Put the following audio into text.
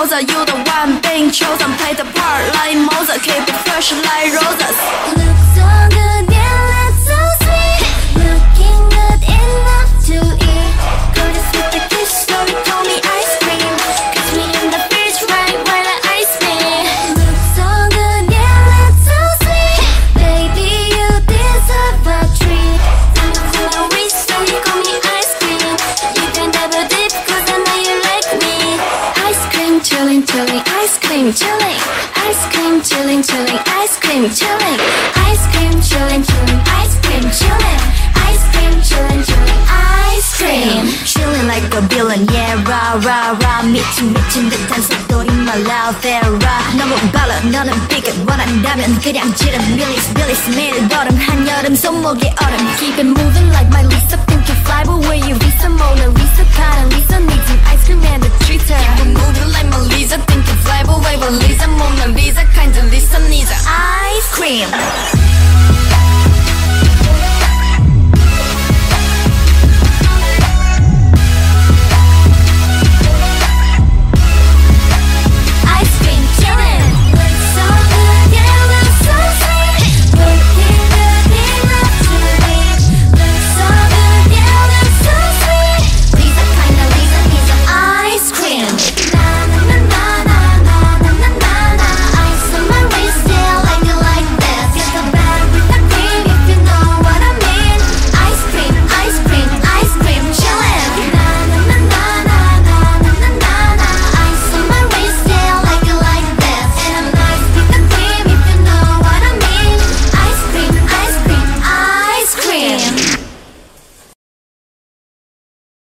composer, you the one being chosen. Play the part like Mozart, keep it fresh like roses. chilling, chilling, ice cream, chilling. Ice cream, chilling, chilling, ice cream, chilling. Ice cream, chilling, chilling, ice cream, chilling. Ice cream, chilling, chilling, ice cream. Chilling like a villain yeah rah rah rah 미친 미친 듯한 속도인 my love era 너무 빨라 너는 비가 원한다면 그냥 지름 밀리스 밀리스 매일 걸음 한여름 손목에 얼음 Keep it moving like my Lisa Think Cream